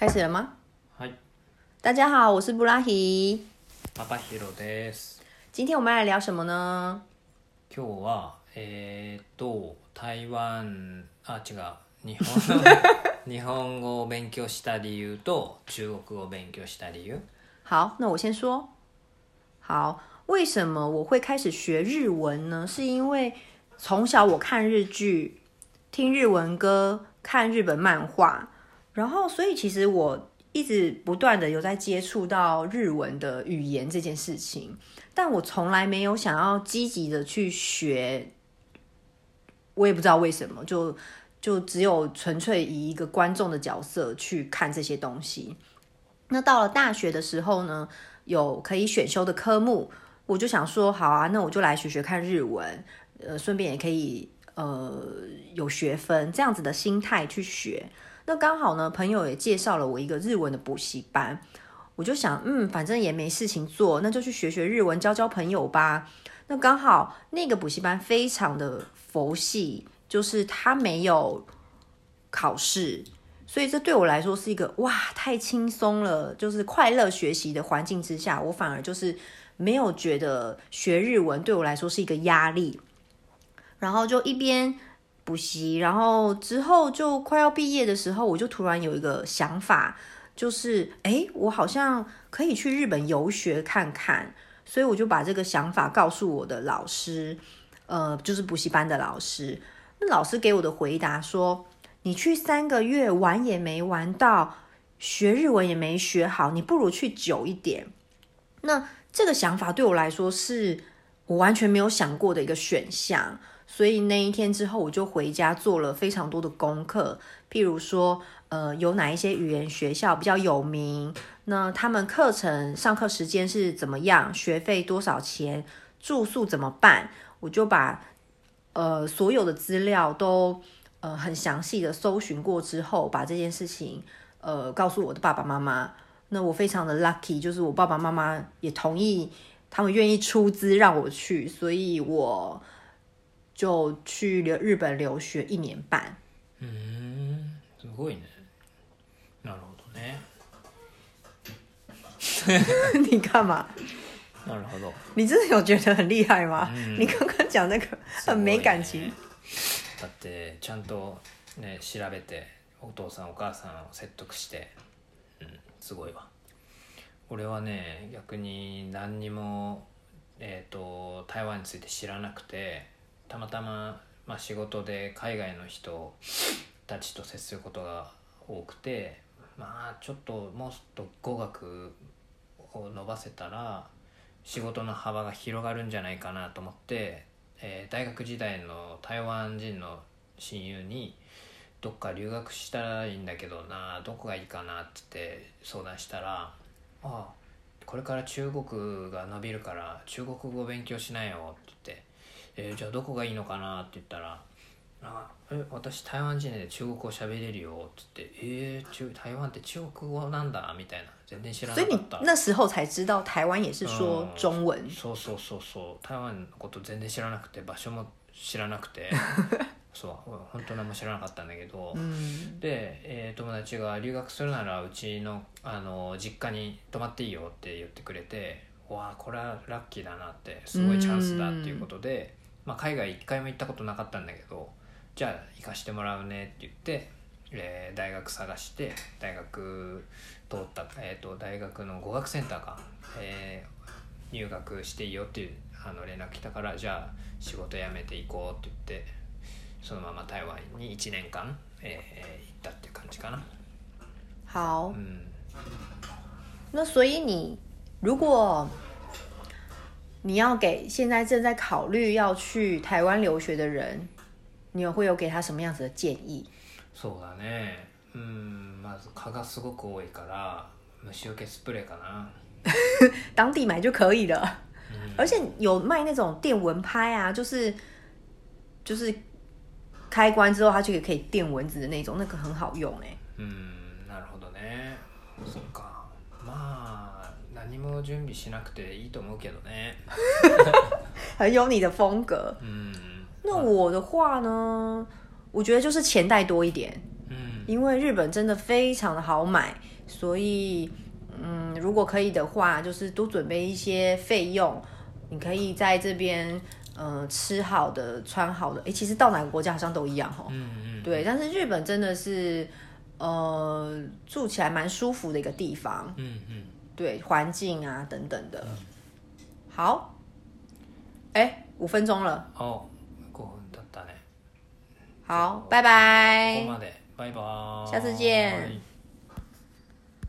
开始了吗？嗨，大家好，我是布拉希。爸爸 h i です。今天我们来聊什么呢？今日はえっと台湾あ違う日本 日本語を勉強した理由と中国を勉強した理由。好，那我先说。好，为什么我会开始学日文呢？是因为从小我看日剧、听日文歌、看日本漫画。然后，所以其实我一直不断的有在接触到日文的语言这件事情，但我从来没有想要积极的去学，我也不知道为什么，就就只有纯粹以一个观众的角色去看这些东西。那到了大学的时候呢，有可以选修的科目，我就想说，好啊，那我就来学学看日文，呃，顺便也可以呃有学分，这样子的心态去学。那刚好呢，朋友也介绍了我一个日文的补习班，我就想，嗯，反正也没事情做，那就去学学日文，交交朋友吧。那刚好那个补习班非常的佛系，就是他没有考试，所以这对我来说是一个哇，太轻松了，就是快乐学习的环境之下，我反而就是没有觉得学日文对我来说是一个压力，然后就一边。补习，然后之后就快要毕业的时候，我就突然有一个想法，就是哎，我好像可以去日本游学看看。所以我就把这个想法告诉我的老师，呃，就是补习班的老师。那老师给我的回答说：“你去三个月玩也没玩到，学日文也没学好，你不如去久一点。”那这个想法对我来说是。我完全没有想过的一个选项，所以那一天之后，我就回家做了非常多的功课，譬如说，呃，有哪一些语言学校比较有名？那他们课程上课时间是怎么样？学费多少钱？住宿怎么办？我就把呃所有的资料都呃很详细的搜寻过之后，把这件事情呃告诉我的爸爸妈妈。那我非常的 lucky，就是我爸爸妈妈也同意。他们愿意出资让我去，所以我就去留日本留学一年半。嗯，すごいね。なるほどね。你干嘛？なるほど。你真的有觉得很厉害吗？你刚刚讲那个很没感情。だってちゃんとね調べて、お父さんお母さんを説得して、うん、すごいわ。俺はね逆に何にも、えーと、台湾について知らなくてたまたま、まあ、仕事で海外の人たちと接することが多くてまあちょっともっと語学を伸ばせたら仕事の幅が広がるんじゃないかなと思って、えー、大学時代の台湾人の親友にどっか留学したらいいんだけどなどこがいいかなって相談したらああこれから中国が伸びるから中国語勉強しなよって言って「えー、じゃあどこがいいのかな?」って言ったら「あえ私台湾人で中国語喋れるよ」って言って「えー、中台湾って中国語なんだ」みたいな全然知らなかった那时候才知道台湾也是说中文、うそうそうそうそう台湾のこと全然知らなくて場所も知らなくて そう本当何も知らなかったんだけど、うん、で、えー、友達が「留学するならうちのあの実家に泊まっていいよ」って言ってくれてわあこれはラッキーだなってすごいチャンスだっていうことで、うん、まあ、海外一回も行ったことなかったんだけどじゃあ行かしてもらうねって言って、えー、大学探して大学通った、えーと、大学の語学センターか、えー、入学していいよっていうあの連絡来たからじゃあ仕事辞めていこうって言って。そのまま台湾に1年間、えー、行ったっていう感じかな。好。嗯。那所以你如果你要给现在正在考虑要去台湾留学的人，你会有给他什么样子的建议？そうだね。うん、まず蚊がすごく多いから、虫除けスプレーかな。当地买就可以了，嗯、而且有卖那种电蚊拍啊，就是就是开关之后，它就可以电蚊子的那种，那个很好用哎。嗯，なるほどね。そうか。まあ何も準備しなくていいと思うけどね。很有你的风格。嗯。那我的话呢？我觉得就是钱带多一点。嗯。因为日本真的非常的好买，所以嗯，如果可以的话，就是多准备一些费用，你可以在这边。呃，吃好的，穿好的，哎，其实到哪个国家好像都一样哈。嗯嗯。对，但是日本真的是，呃，住起来蛮舒服的一个地方。嗯嗯。对，环境啊等等的。好。哎，五分钟了。哦，分好，拜拜。拜拜。下次见。